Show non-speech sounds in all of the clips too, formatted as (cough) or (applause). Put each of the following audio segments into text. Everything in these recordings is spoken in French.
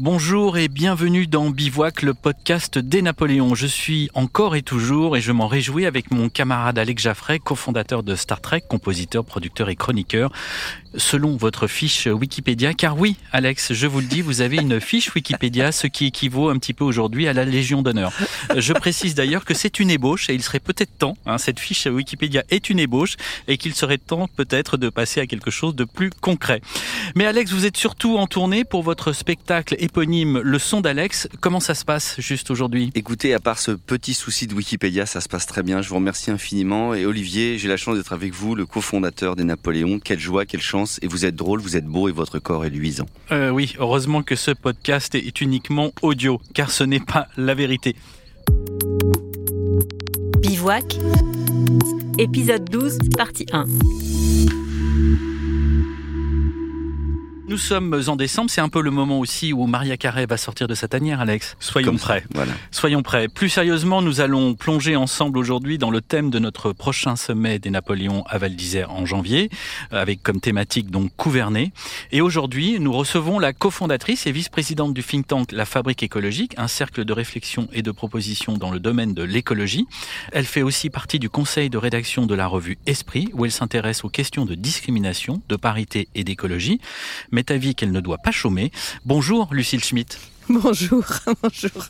Bonjour et bienvenue dans Bivouac, le podcast des Napoléons. Je suis encore et toujours, et je m'en réjouis avec mon camarade Alex Jaffray, cofondateur de Star Trek, compositeur, producteur et chroniqueur, selon votre fiche Wikipédia. Car oui, Alex, je vous le dis, vous avez une fiche Wikipédia, ce qui équivaut un petit peu aujourd'hui à la Légion d'honneur. Je précise d'ailleurs que c'est une ébauche, et il serait peut-être temps, hein, cette fiche Wikipédia est une ébauche, et qu'il serait temps peut-être de passer à quelque chose de plus concret. Mais Alex, vous êtes surtout en tournée pour votre spectacle éponyme Le son d'Alex. Comment ça se passe juste aujourd'hui? Écoutez, à part ce petit souci de Wikipédia, ça se passe très bien. Je vous remercie infiniment. Et Olivier, j'ai la chance d'être avec vous, le cofondateur des Napoléons. Quelle joie, quelle chance. Et vous êtes drôle, vous êtes beau et votre corps est luisant. Euh, oui, heureusement que ce podcast est uniquement audio, car ce n'est pas la vérité. Bivouac, épisode 12, partie 1. Nous sommes en décembre, c'est un peu le moment aussi où Maria Carré va sortir de sa tanière, Alex. Soyons Comme ça, prêts. Voilà. Soyons prêts. Plus sérieusement, nous allons plonger ensemble aujourd'hui dans le thème de notre prochain sommet des Napoléons à Val d'Isère en janvier, avec comme thématique donc gouverner. Et aujourd'hui, nous recevons la cofondatrice et vice-présidente du think tank La Fabrique écologique, un cercle de réflexion et de proposition dans le domaine de l'écologie. Elle fait aussi partie du conseil de rédaction de la revue Esprit, où elle s'intéresse aux questions de discrimination, de parité et d'écologie m'est avis qu'elle ne doit pas chômer. Bonjour Lucille Schmitt. (laughs) Bonjour, (laughs) bonjour.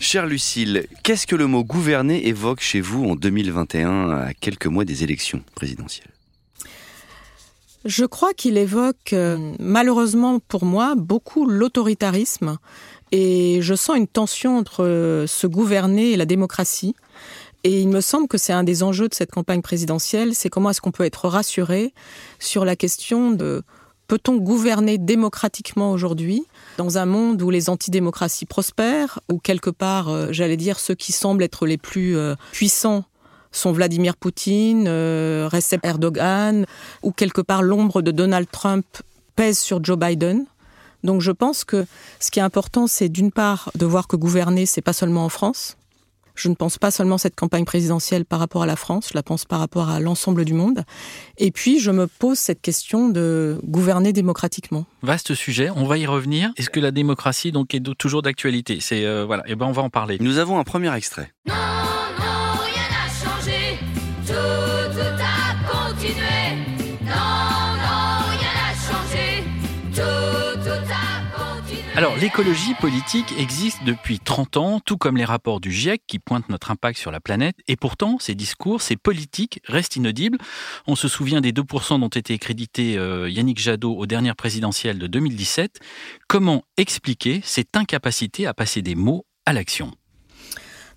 Chère Lucille, qu'est-ce que le mot gouverner évoque chez vous en 2021, à quelques mois des élections présidentielles? Je crois qu'il évoque, euh, malheureusement pour moi, beaucoup l'autoritarisme et je sens une tension entre euh, ce gouverner et la démocratie. Et il me semble que c'est un des enjeux de cette campagne présidentielle, c'est comment est-ce qu'on peut être rassuré sur la question de peut-on gouverner démocratiquement aujourd'hui dans un monde où les antidémocraties prospèrent, où quelque part, euh, j'allais dire, ceux qui semblent être les plus euh, puissants sont Vladimir Poutine, euh, Recep Erdogan, ou quelque part l'ombre de Donald Trump pèse sur Joe Biden? Donc je pense que ce qui est important, c'est d'une part de voir que gouverner, c'est pas seulement en France. Je ne pense pas seulement cette campagne présidentielle par rapport à la France, je la pense par rapport à l'ensemble du monde. Et puis, je me pose cette question de gouverner démocratiquement. Vaste sujet, on va y revenir. Est-ce que la démocratie donc est toujours d'actualité? C'est euh, voilà, et ben on va en parler. Nous avons un premier extrait. Non, Alors, l'écologie politique existe depuis 30 ans, tout comme les rapports du GIEC qui pointent notre impact sur la planète. Et pourtant, ces discours, ces politiques restent inaudibles. On se souvient des 2% dont était crédité euh, Yannick Jadot aux dernières présidentielles de 2017. Comment expliquer cette incapacité à passer des mots à l'action?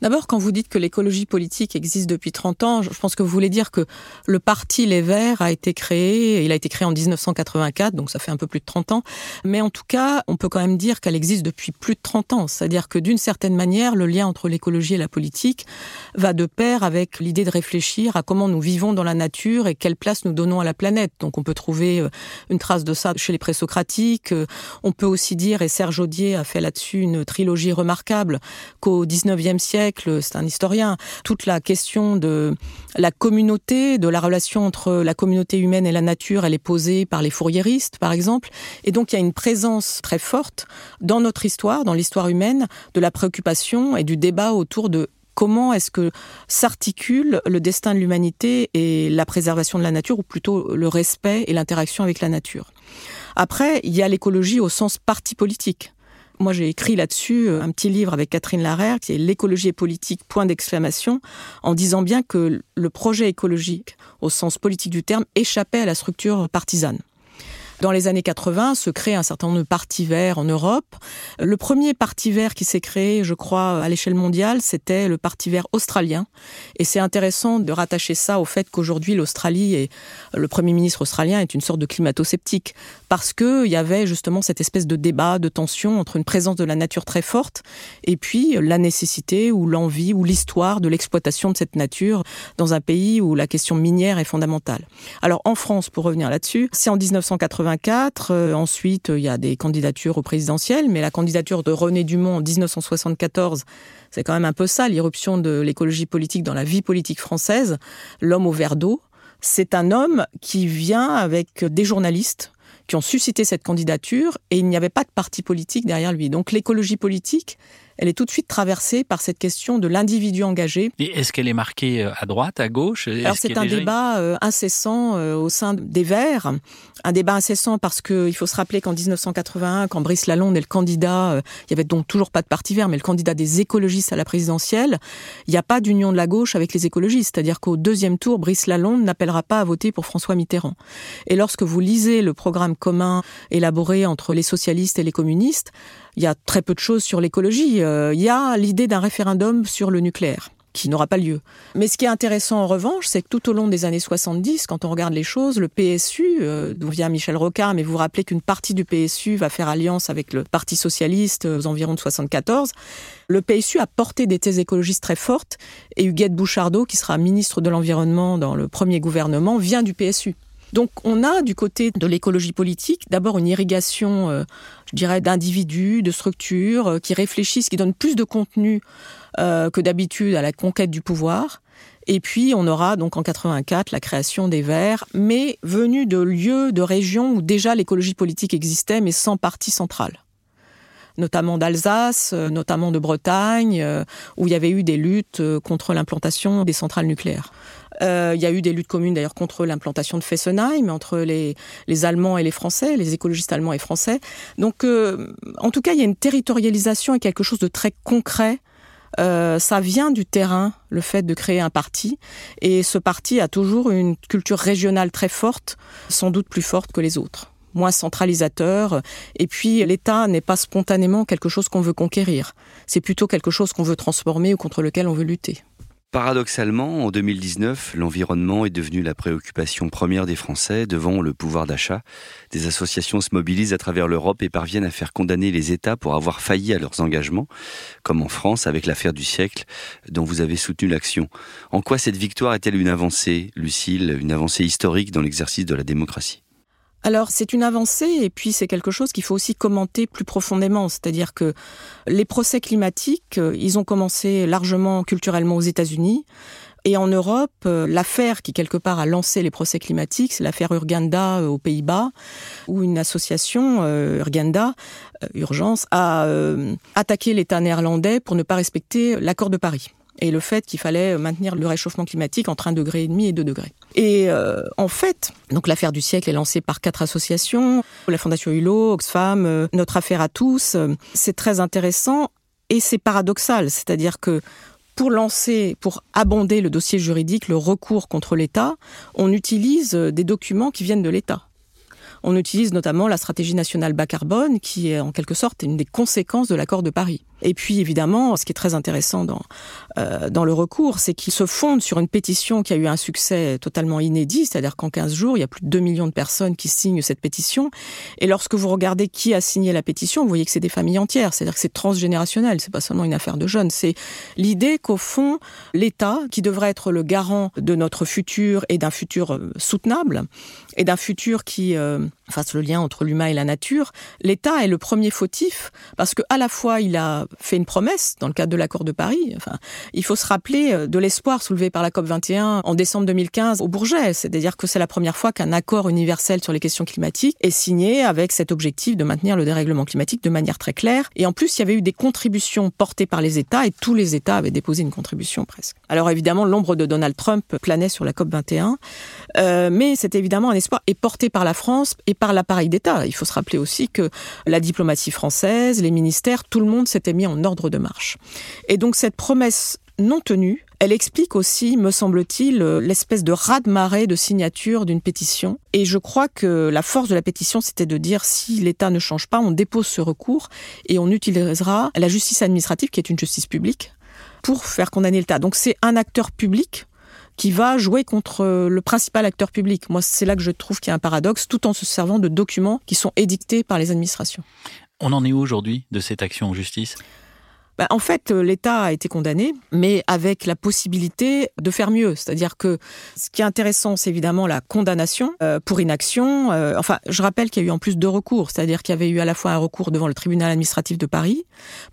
D'abord, quand vous dites que l'écologie politique existe depuis 30 ans, je pense que vous voulez dire que le parti Les Verts a été créé, il a été créé en 1984, donc ça fait un peu plus de 30 ans. Mais en tout cas, on peut quand même dire qu'elle existe depuis plus de 30 ans. C'est-à-dire que d'une certaine manière, le lien entre l'écologie et la politique va de pair avec l'idée de réfléchir à comment nous vivons dans la nature et quelle place nous donnons à la planète. Donc on peut trouver euh, une trace de ça chez les présocratiques. Euh, On peut aussi dire, et Serge Audier a fait là-dessus une trilogie remarquable, qu'au 19e siècle, c'est un historien, toute la question de la communauté, de la relation entre la communauté humaine et la nature, elle est posée par les fourriéristes, par exemple. Et donc il y a une présence très forte dans notre histoire, dans l'histoire humaine, de la préoccupation et du débat autour de comment est-ce que s'articule le destin de l'humanité et la préservation de la nature, ou plutôt le respect et l'interaction avec la nature. Après, il y a l'écologie au sens parti politique. Moi, j'ai écrit là-dessus euh, un petit livre avec Catherine Larère, qui est L'écologie et politique, point d'exclamation, en disant bien que le projet écologique, au sens politique du terme, échappait à la structure partisane. Dans les années 80, se crée un certain nombre de partis verts en Europe. Le premier parti vert qui s'est créé, je crois, à l'échelle mondiale, c'était le parti vert australien. Et c'est intéressant de rattacher ça au fait qu'aujourd'hui, l'Australie et le premier ministre australien est une sorte de climato-sceptique. Parce qu'il y avait justement cette espèce de débat, de tension entre une présence de la nature très forte et puis la nécessité ou l'envie ou l'histoire de l'exploitation de cette nature dans un pays où la question minière est fondamentale. Alors en France, pour revenir là-dessus, c'est en 1980 1984. Euh, ensuite, il y a des candidatures au présidentiel, mais la candidature de René Dumont en 1974, c'est quand même un peu ça, l'irruption de l'écologie politique dans la vie politique française. L'homme au verre d'eau, c'est un homme qui vient avec des journalistes qui ont suscité cette candidature et il n'y avait pas de parti politique derrière lui. Donc l'écologie politique, elle est tout de suite traversée par cette question de l'individu engagé. Et est-ce qu'elle est marquée euh, à droite, à gauche? Alors c'est un débat euh, incessant euh, au sein des Verts, un débat incessant parce qu'il faut se rappeler qu'en 1981, quand Brice Lalonde est le candidat, il y avait donc toujours pas de parti vert, mais le candidat des écologistes à la présidentielle, il n'y a pas d'union de la gauche avec les écologistes, c'est-à-dire qu'au deuxième tour, Brice Lalonde n'appellera pas à voter pour François Mitterrand. Et lorsque vous lisez le programme commun élaboré entre les socialistes et les communistes, il y a très peu de choses sur l'écologie. Euh, il y a l'idée d'un référendum sur le nucléaire qui n'aura pas lieu. Mais ce qui est intéressant en revanche, c'est que tout au long des années 70, quand on regarde les choses, le PSU, euh, d'où vient Michel Rocard, mais vous vous rappelez qu'une partie du PSU va faire alliance avec le Parti socialiste aux environs de 74, le PSU a porté des thèses écologistes très fortes, et Huguette Bouchardot, qui sera ministre de l'Environnement dans le premier gouvernement, vient du PSU. Donc on a du côté de l'écologie politique d'abord une irrigation, euh, je dirais, d'individus, de structures euh, qui réfléchissent, qui donnent plus de contenu euh, que d'habitude à la conquête du pouvoir. Et puis on aura donc en 84 la création des Verts, mais venus de lieux, de régions où déjà l'écologie politique existait, mais sans parti central notamment d'Alsace, notamment de Bretagne, où il y avait eu des luttes contre l'implantation des centrales nucléaires. Euh, il y a eu des luttes communes d'ailleurs contre l'implantation de Fessenheim, entre les, les Allemands et les Français, les écologistes allemands et français. Donc, euh, en tout cas, il y a une territorialisation et quelque chose de très concret. Euh, ça vient du terrain, le fait de créer un parti. Et ce parti a toujours une culture régionale très forte, sans doute plus forte que les autres moins centralisateur. Et puis, l'État n'est pas spontanément quelque chose qu'on veut conquérir. C'est plutôt quelque chose qu'on veut transformer ou contre lequel on veut lutter. Paradoxalement, en 2019, l'environnement est devenu la préoccupation première des Français devant le pouvoir d'achat. Des associations se mobilisent à travers l'Europe et parviennent à faire condamner les États pour avoir failli à leurs engagements, comme en France avec l'affaire du siècle dont vous avez soutenu l'action. En quoi cette victoire est-elle une avancée, Lucille, une avancée historique dans l'exercice de la démocratie? Alors c'est une avancée et puis c'est quelque chose qu'il faut aussi commenter plus profondément, c'est-à-dire que les procès climatiques, euh, ils ont commencé largement culturellement aux États-Unis. Et en Europe, euh, l'affaire qui quelque part a lancé les procès climatiques, c'est l'affaire Urgenda euh, aux Pays-Bas, où une association, Urgenda, Urgence, a attaqué l'État néerlandais pour ne pas respecter l'accord de Paris et le fait qu'il fallait maintenir le réchauffement climatique entre un degré et demi et deux degrés. Et euh, en fait, donc l'affaire du siècle est lancée par quatre associations, la Fondation Hulot, Oxfam, euh, Notre Affaire à tous. C'est très intéressant et c'est paradoxal, c'est-à-dire que pour lancer, pour abonder le dossier juridique, le recours contre l'État, on utilise des documents qui viennent de l'État. On utilise notamment la stratégie nationale bas carbone, qui est en quelque sorte une des conséquences de l'accord de Paris. Et puis évidemment, ce qui est très intéressant dans, euh, dans le recours, c'est qu'il se fonde sur une pétition qui a eu un succès totalement inédit, c'est-à-dire qu'en 15 jours, il y a plus de 2 millions de personnes qui signent cette pétition. Et lorsque vous regardez qui a signé la pétition, vous voyez que c'est des familles entières, c'est-à-dire que c'est transgénérationnel, c'est pas seulement une affaire de jeunes, c'est l'idée qu'au fond, l'État, qui devrait être le garant de notre futur et d'un futur euh, soutenable, et d'un futur qui euh, fasse le lien entre l'humain et la nature, l'État est le premier fautif, parce que à la fois il a fait une promesse dans le cadre de l'accord de Paris. Enfin, il faut se rappeler euh, de l'espoir soulevé par la COP 21 en décembre 2015 au Bourget, c'est-à-dire que c'est la première fois qu'un accord universel sur les questions climatiques est signé avec cet objectif de maintenir le dérèglement climatique de manière très claire. Et en plus, il y avait eu des contributions portées par les États et tous les États avaient déposé une contribution presque. Alors évidemment, l'ombre de Donald Trump planait sur la COP 21, euh, mais c'est évidemment un espoir et porté par la France et par l'appareil d'État. Il faut se rappeler aussi que la diplomatie française, les ministères, tout le monde s'était mis en ordre de marche. Et donc cette promesse non tenue, elle explique aussi, me semble-t-il, l'espèce de raz-de-marée de signature d'une pétition. Et je crois que la force de la pétition, c'était de dire si l'État ne change pas, on dépose ce recours et on utilisera la justice administrative, qui est une justice publique, pour faire condamner l'État. Donc c'est un acteur public qui va jouer contre le principal acteur public. Moi, c'est là que je trouve qu'il y a un paradoxe, tout en se servant de documents qui sont édictés par les administrations. On en est où aujourd'hui de cette action en justice? Bah, en fait, euh, l'État a été condamné, mais avec la possibilité de faire mieux. C'est-à-dire que ce qui est intéressant, c'est évidemment la condamnation euh, pour inaction. Euh, enfin, je rappelle qu'il y a eu en plus deux recours. C'est-à-dire qu'il y avait eu à la fois un recours devant le tribunal administratif de Paris,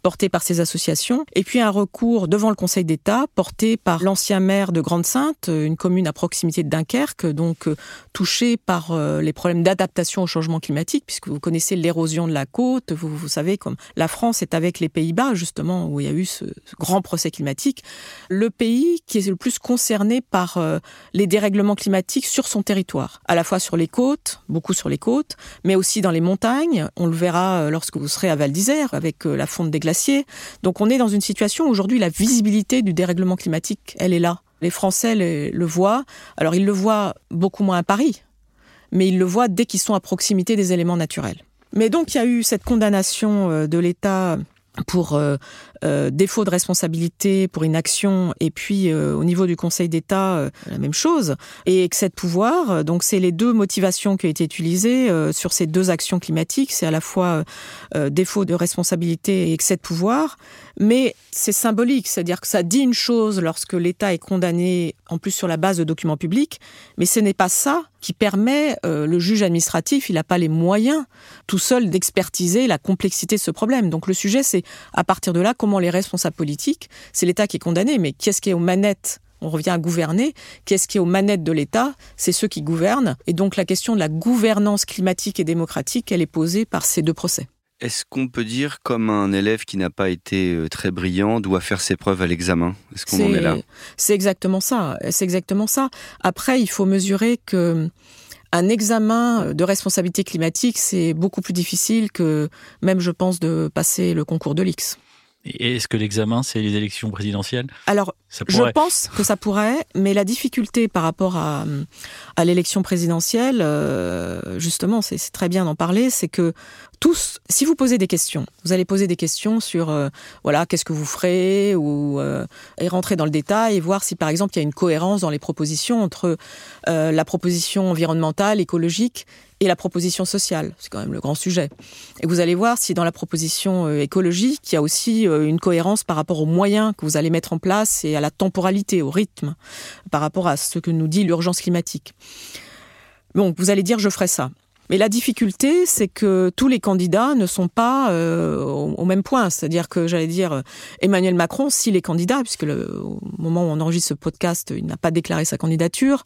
porté par ces associations, et puis un recours devant le Conseil d'État, porté par l'ancien maire de Grande-Sainte, une commune à proximité de Dunkerque, donc touchée par les problèmes d'adaptation au changement climatique, puisque vous connaissez l'érosion de la côte. Vous, vous savez, comme la France est avec les Pays-Bas, justement, où il y a eu ce, grand procès climatique, le pays qui est le plus concerné par euh, les dérèglements climatiques sur son territoire, à la fois sur les côtes, beaucoup sur les côtes, mais aussi dans les montagnes. On le verra euh, lorsque vous serez à Val d'Isère avec euh, la fonte des glaciers. Donc on est dans une situation où aujourd'hui la visibilité du dérèglement climatique, elle est là. Les Français le, voient. Alors ils le voient beaucoup moins à Paris, mais ils le voient dès qu'ils sont à proximité des éléments naturels. Mais donc il y a eu cette condamnation de l'État pour euh, défaut de responsabilité, pour inaction, et puis euh, au niveau du Conseil d'État, euh, la même chose, et excès de pouvoir. Donc c'est les deux motivations qui ont été utilisées sur ces deux actions climatiques. C'est à la fois défaut de responsabilité et excès de pouvoir, mais c'est symbolique, c'est-à-dire que ça dit une chose lorsque l'État est condamné, en plus sur la base de documents publics, mais ce n'est pas ça qui permet le juge administratif, il n'a pas les moyens tout seul d'expertiser la complexité de ce problème. Donc le sujet, c'est à partir de là comment les responsables politiques, c'est l'État qui est condamné, mais qu'est-ce qui est aux manettes? On revient à gouverner. Qu'est-ce qui est aux manettes de l'État? C'est ceux qui gouvernent. Et donc la question de la gouvernance climatique et démocratique, elle est posée par ces deux procès. Est-ce qu'on peut dire, comme un élève qui n'a pas été euh, très brillant doit faire ses preuves à l'examen? Est-ce qu'on en est là? C'est exactement ça. C'est exactement ça. Après, il faut mesurer que un examen de responsabilité climatique, c'est beaucoup plus difficile que même, je pense, de passer le concours de l'X. Est-ce que l'examen, c'est les élections présidentielles? Alors, je pense que ça pourrait, mais la difficulté par rapport à, à l'élection présidentielle, euh, justement, c'est très bien d'en parler, c'est que tous, si vous posez des questions, vous allez poser des questions sur, euh, voilà, qu'est-ce que vous ferez, ou euh, et rentrer dans le détail et voir si, par exemple, il y a une cohérence dans les propositions entre la proposition environnementale, écologique et la proposition sociale. C'est quand même le grand sujet. Et vous allez voir si dans la proposition euh, écologique, il y a aussi euh, une cohérence par rapport aux moyens que vous allez mettre en place et à la temporalité, au rythme, par rapport à ce que nous dit l'urgence climatique. Donc, vous allez dire, je ferai ça. Mais la difficulté, c'est que tous les candidats ne sont pas euh, au, même point. C'est-à-dire que j'allais dire Emmanuel Macron, s'il est candidat, puisque le, au moment où on enregistre ce podcast, il n'a pas déclaré sa candidature.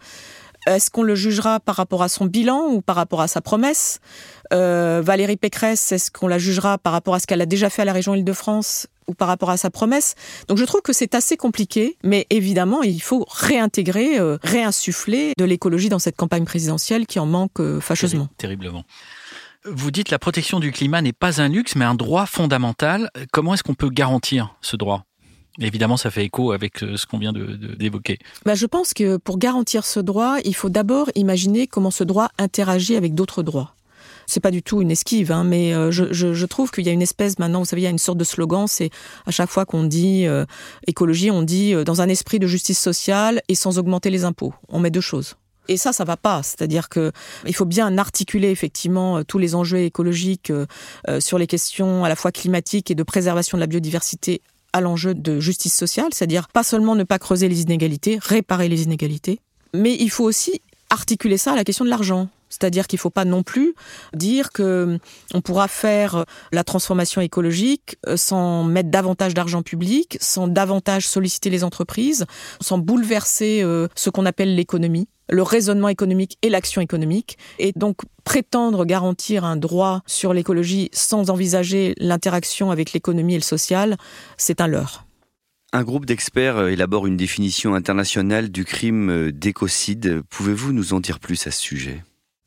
Est-ce qu'on le jugera par rapport à son bilan ou par rapport à sa promesse? Euh, Valérie Pécresse, est-ce qu'on la jugera par rapport à ce qu'elle a déjà fait à la région Île-de-France ou par rapport à sa promesse? Donc je trouve que c'est assez compliqué, mais évidemment, il faut réintégrer, euh, réinsuffler de l'écologie dans cette campagne présidentielle qui en manque euh, fâcheusement. Terriblement. Vous dites la protection du climat n'est pas un luxe, mais un droit fondamental. Comment est-ce qu'on peut garantir ce droit? Évidemment, ça fait écho avec euh, ce qu'on vient de- de- d'évoquer. Bah, je pense que pour garantir ce droit, il faut d'abord imaginer comment ce droit interagit avec d'autres droits. C'est pas du tout une esquive, hein, mais euh, je, je, trouve qu'il y a une espèce maintenant, vous savez, il y a une sorte de slogan, c'est à chaque fois qu'on dit euh, écologie, on dit dans un esprit de justice sociale et sans augmenter les impôts. On met deux choses. Et ça, ça va pas. C'est-à-dire que il faut bien articuler effectivement tous les enjeux écologiques sur les questions à la fois climatiques et de préservation de la biodiversité à l'enjeu de justice sociale, c'est-à-dire pas seulement ne pas creuser les inégalités, réparer les inégalités, mais il faut aussi articuler ça à la question de l'argent. C'est-à-dire qu'il ne faut pas non plus dire que on pourra faire la transformation écologique euh, sans mettre davantage d'argent public, sans davantage solliciter les entreprises, sans bouleverser euh, ce qu'on appelle l'économie, le raisonnement économique et l'action économique. Et donc prétendre garantir un droit sur l'écologie sans envisager l'interaction avec l'économie et le social, c'est un leurre. Un groupe d'experts euh, élabore une définition internationale du crime d'écocide. Pouvez-vous nous en dire plus à ce sujet?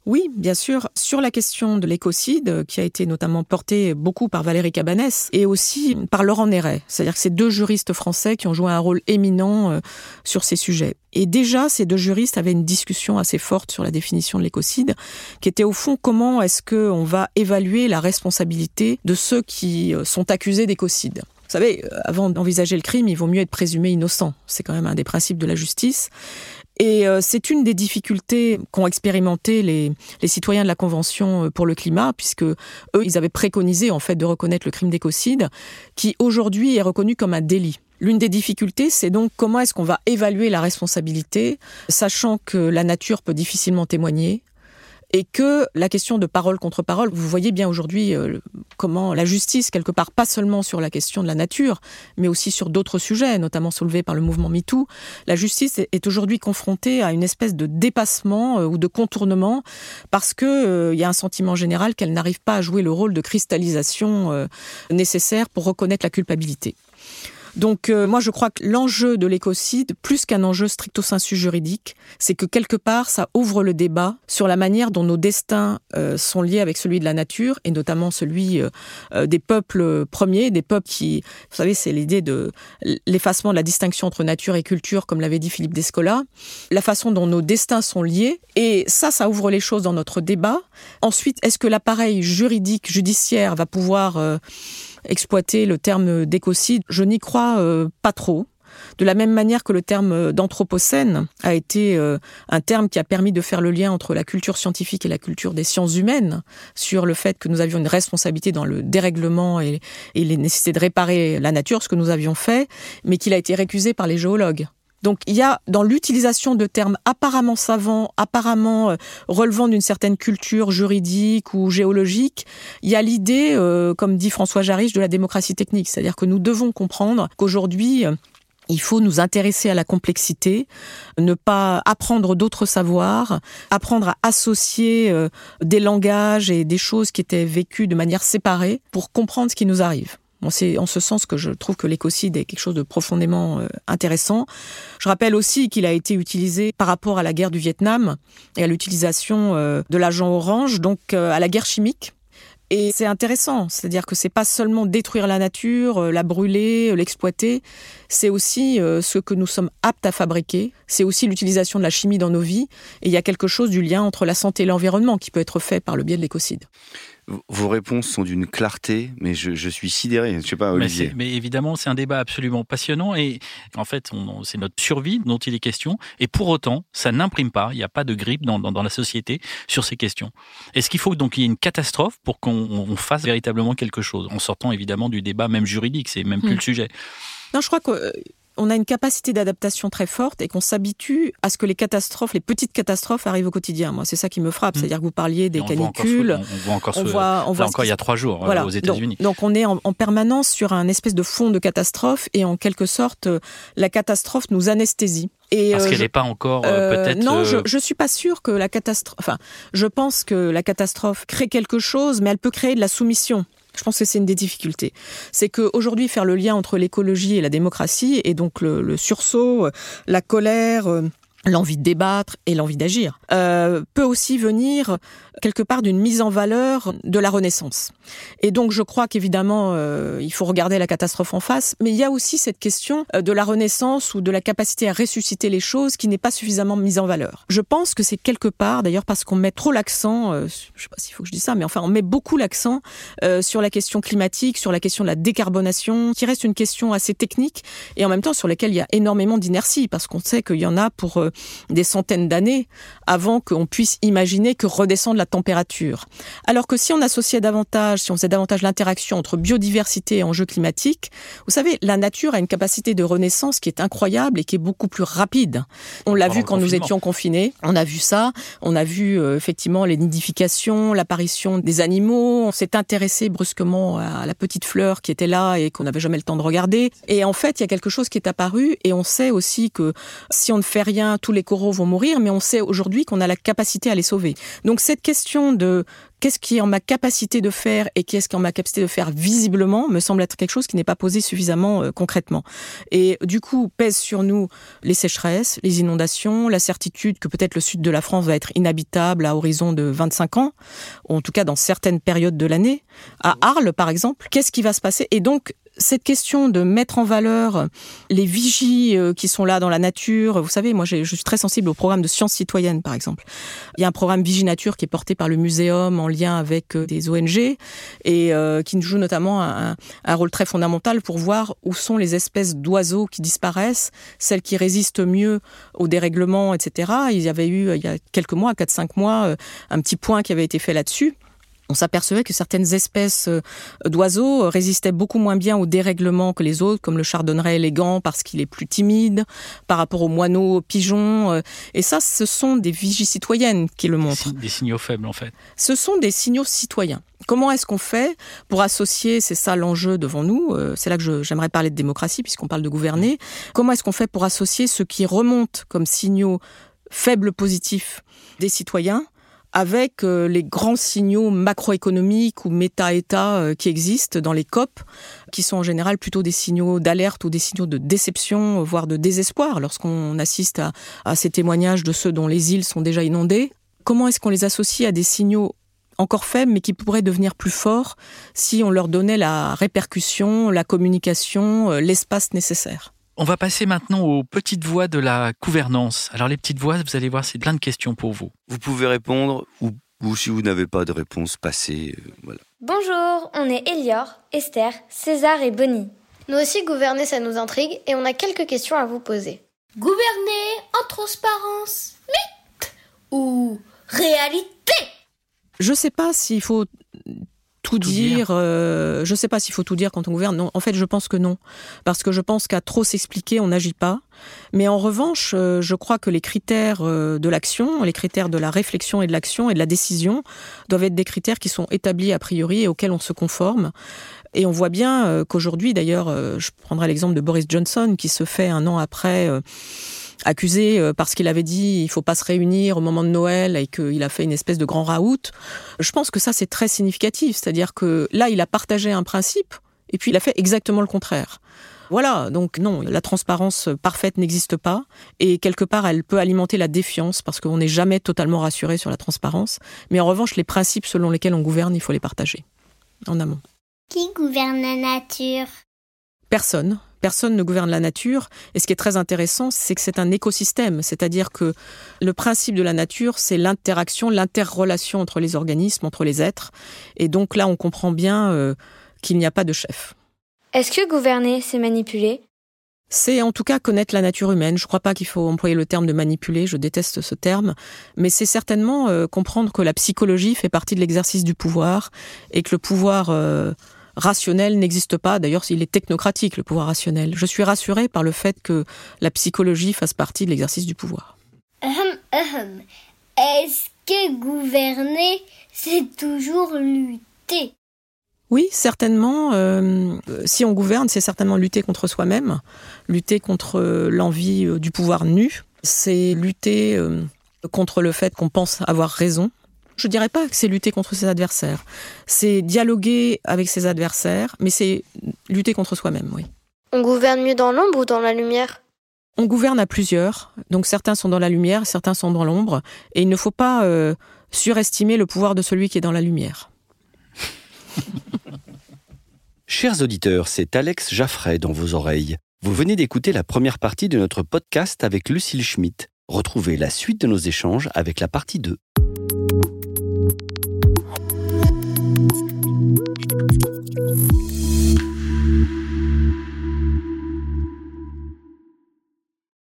Oui, bien sûr. Sur la question de l'écocide, euh, qui a été notamment portée beaucoup par Valérie Cabanès et aussi par Laurent Néret. C'est-à-dire que c'est deux juristes français qui ont joué un rôle éminent euh, sur ces sujets. Et déjà, ces deux juristes avaient une discussion assez forte sur la définition de l'écocide, qui était au fond comment est-ce qu'on va évaluer la responsabilité de ceux qui euh, sont accusés d'écocide? Vous savez, avant d'envisager le crime, il vaut mieux être présumé innocent. C'est quand même un des principes de la justice. Et euh, c'est une des difficultés qu'ont expérimenté les, citoyens de la Convention euh, pour le climat, puisque eux, ils avaient préconisé en fait de reconnaître le crime d'écocide, qui aujourd'hui est reconnu comme un délit. L'une des difficultés, c'est donc comment est-ce qu'on va évaluer la responsabilité, sachant que la nature peut difficilement témoigner, et que la question de parole contre parole, vous voyez bien aujourd'hui euh, comment la justice, quelque part, pas seulement sur la question de la nature, mais aussi sur d'autres sujets, notamment soulevés par le mouvement MeToo, la justice est- aujourd'hui confrontée à une espèce de dépassement euh, ou de contournement parce que euh, il y a un sentiment général qu'elle n'arrive pas à jouer le rôle de cristallisation euh, nécessaire pour reconnaître la culpabilité. Donc euh, moi je crois que l'enjeu de l'écocide, plus qu'un enjeu stricto sensu juridique, c'est que quelque part ça ouvre le débat sur la manière dont nos destins euh, sont liés avec celui de la nature et notamment celui euh, euh, des peuples premiers, des peuples qui, vous savez, c'est l'idée de l'effacement de la distinction entre nature et culture, comme l'avait dit Philippe Descola, la façon dont nos destins sont liés et ça, ça ouvre les choses dans notre débat. Ensuite, est-ce que l'appareil juridique, judiciaire va pouvoir exploiter le terme d'écocide, je n'y crois euh, pas trop. De la même manière que le terme d'anthropocène a été euh, un terme qui a permis de faire le lien entre la culture scientifique et la culture des sciences humaines, sur le fait que nous avions une responsabilité dans le dérèglement et, et les nécessités de réparer la nature, ce que nous avions fait, mais qu'il a été récusé par les géologues. Donc il y a dans l'utilisation de termes apparemment savants, apparemment euh, relevant d'une certaine culture juridique ou géologique, il y a l'idée, euh, comme dit François Jarich, de la démocratie technique. C'est-à-dire que nous devons comprendre qu'aujourd'hui, euh, il faut nous intéresser à la complexité, ne pas apprendre d'autres savoirs, apprendre à associer des langages et des choses qui étaient vécues de manière séparée pour comprendre ce qui nous arrive. C'est en ce sens que je trouve que l'écocide est quelque chose de profondément euh, intéressant. Je rappelle aussi qu'il a été utilisé par rapport à la guerre du Vietnam et à l'utilisation euh, de l'agent orange, donc euh, à la guerre chimique. Et c'est intéressant, c'est-à-dire que c'est pas seulement détruire la nature, la brûler, l'exploiter, c'est aussi ce que nous sommes aptes à fabriquer, c'est aussi l'utilisation de la chimie dans nos vies, et il y a quelque chose du lien entre la santé et l'environnement qui peut être fait par le biais de l'écocide. Vos réponses sont d'une clarté, mais je, je suis sidéré. Je sais pas, Mais, Olivier. mais évidemment, c'est un débat absolument passionnant et en fait, on- on- c'est notre survie dont il est question. Et pour autant, ça n'imprime pas, il n'y a pas de grippe dans, dans, dans la société sur ces questions. Est-ce qu'il faut donc qu'il y ait une catastrophe pour qu'on on fasse véritablement quelque chose En sortant évidemment du débat même juridique, c'est même plus Hmm. le sujet? Non, je crois qu'on a une capacité d'adaptation très forte et qu'on s'habitue à ce que les catastrophes, les petites catastrophes arrivent au quotidien. Moi, c'est ça qui me frappe. Mm. C'est-à-dire que vous parliez des Et on voit encore ce- canicules. on voit encore, On ce- voit, on voit encore il y a trois jours euh, Voilà. aux États-Unis. Donc, donc on est en, en permanence sur un espèce de fond de catastrophe et en quelque sorte, euh, la catastrophe nous anesthésie. Et, Parce euh, qu'elle n'est pas encore euh, peut-être. non, je, je suis pas sûre que la catastrophe. Enfin, je pense que la catastrophe crée quelque chose, mais elle peut créer de la soumission. Je pense que c'est une des difficultés. C'est qu'aujourd'hui, faire le lien entre l'écologie et la démocratie, et donc le, le sursaut, la colère, euh, l'envie de débattre et l'envie d'agir, euh, peut aussi venir quelque part d'une mise en valeur de la Renaissance. Et donc, je crois qu'évidemment, euh, il faut regarder la catastrophe en face, mais il y a aussi cette question euh, de la Renaissance ou de la capacité à ressusciter les choses qui n'est pas suffisamment mise en valeur. Je pense que c'est quelque part, d'ailleurs, parce qu'on met trop l'accent, euh, je sais pas s'il faut que je dise ça, mais enfin, on met beaucoup l'accent euh, sur la question climatique, sur la question de la décarbonation, qui reste une question assez technique et en même temps sur laquelle il y a énormément d'inertie, parce qu'on sait qu'il y en a pour euh, des centaines d'années avant qu'on puisse imaginer que redescendre la température. Alors que si on associait davantage, si on faisait davantage l'interaction entre biodiversité et enjeux climatiques, vous savez, la nature a une capacité de renaissance qui est incroyable et qui est beaucoup plus rapide. On l'a vu quand nous étions confinés, on a vu ça, on a vu euh, effectivement les nidifications, l'apparition des animaux, on s'est intéressé brusquement à la petite fleur qui était là et qu'on n'avait jamais le temps de regarder. Et en fait, il y a quelque chose qui est apparu et on sait aussi que si on ne fait rien, tous les coraux vont mourir, mais on sait aujourd'hui qu'on a la capacité à les sauver. Donc cette question de qu'est-ce qui est en ma capacité de faire et qu'est-ce qui est en ma capacité de faire visiblement me semble être quelque chose qui n'est pas posé suffisamment euh, concrètement. Et du coup, pèse sur nous les sécheresses, les inondations, la certitude que peut-être le sud de la France va être inhabitable à horizon de 25 ans, ou en tout cas dans certaines périodes de l'année. À Arles, par exemple, qu'est-ce qui va se passer? Et donc, cette question de mettre en valeur les vigies euh, qui sont là dans la nature, vous savez, moi je suis très sensible au programme de sciences citoyennes, par exemple. Il y a un programme Vigie Nature qui est porté par le Muséum en lien avec euh, des ONG et euh, qui jouent notamment un, un, rôle très fondamental pour voir où sont les espèces d'oiseaux qui disparaissent, celles qui résistent mieux au dérèglement, etc. Il y avait eu il y a quelques mois, 4-5 mois, un petit point qui avait été fait là-dessus on s'apercevait que certaines espèces euh, d'oiseaux résistaient beaucoup moins bien au dérèglement que les autres, comme le chardonneret élégant parce qu'il est plus timide par rapport aux moineaux, aux pigeons. Euh, et ça, ce sont des vigies citoyennes qui le montrent. Des signaux faibles, en fait. Ce sont des signaux citoyens. Comment est-ce qu'on fait pour associer, c'est ça l'enjeu devant nous, euh, c'est là que j'aimerais parler de démocratie puisqu'on parle de gouverner, comment est-ce qu'on fait pour associer ce qui remonte comme signaux faibles positifs des citoyens avec euh, les grands signaux macroéconomiques ou méta-état euh, qui existent dans les COP, qui sont en général plutôt des signaux d'alerte ou des signaux de déception, voire de désespoir lorsqu'on assiste à, à ces témoignages de ceux dont les îles sont déjà inondées. Comment est-ce qu'on les associe à des signaux encore faibles, mais qui pourraient devenir plus forts si on leur donnait la répercussion, la communication, euh, l'espace nécessaire? On va passer maintenant aux petites voix de la gouvernance. Alors les petites voix, vous allez voir, c'est plein de questions pour vous. Vous pouvez répondre ou, ou si vous n'avez pas de réponse, passez. Euh, voilà. Bonjour, on est Elior, Esther, César et Bonnie. Nous aussi, gouverner, ça nous intrigue et on a quelques questions à vous poser. Gouverner en transparence, mythe ou réalité? Je sais pas s'il faut tout, dire. Euh, je sais pas s'il faut tout dire quand on gouverne. Non, en fait, je pense que non, parce que je pense qu'à trop s'expliquer, on n'agit pas. Mais en revanche, euh, je crois que les critères euh, de l'action, les critères de la réflexion et de l'action et de la décision doivent être des critères qui sont établis a priori et auxquels on se conforme. Et on voit bien qu'aujourd'hui, d'ailleurs, je prendrai l'exemple de Boris Johnson qui se fait un an après accusé euh, parce qu'il avait dit il faut pas se réunir au moment de Noël et qu'il a fait une espèce de grand raout. Je pense que ça c'est très significatif, c'est-à-dire que là il a partagé un principe et puis il a fait exactement le contraire. Voilà, donc non, la transparence parfaite n'existe pas et quelque part elle peut alimenter la défiance parce qu'on n'est jamais totalement rassuré sur la transparence. Mais en revanche, les principes selon lesquels on gouverne, il faut les partager en amont. Qui gouverne la nature? Personne. Personne ne gouverne la nature. Et ce qui est très intéressant, c'est que c'est un écosystème. C'est-à-dire que le principe de la nature, c'est l'interaction, l'interrelation entre les organismes, entre les êtres. Et donc là, on comprend bien euh, qu'il n'y a pas de chef. Est-ce que gouverner, c'est manipuler? C'est en tout cas connaître la nature humaine. Je ne crois pas qu'il faut employer le terme de manipuler, je déteste ce terme, mais c'est certainement euh, comprendre que la psychologie fait partie de l'exercice du pouvoir et que le pouvoir euh, rationnel n'existe pas. D'ailleurs, il est technocratique, le pouvoir rationnel. Je suis rassurée par le fait que la psychologie fasse partie de l'exercice du pouvoir. Est-ce que gouverner, c'est toujours lutter? Oui, certainement. euh, si on gouverne, c'est certainement lutter contre soi-même, lutter contre euh, l'envie euh, du pouvoir nu. C'est lutter euh, contre le fait qu'on pense avoir raison. Je dirais pas que c'est lutter contre ses adversaires. C'est dialoguer avec ses adversaires, mais c'est lutter contre soi-même, oui. On gouverne mieux dans l'ombre ou dans la lumière? On gouverne à plusieurs, donc certains sont dans la lumière, certains sont dans l'ombre, et il ne faut pas euh, surestimer le pouvoir de celui qui est dans la lumière. (laughs) Chers auditeurs, c'est Alex Jaffray dans vos oreilles. Vous venez d'écouter la première partie de notre podcast avec Lucille Schmitt. Retrouvez la suite de nos échanges avec la partie 2.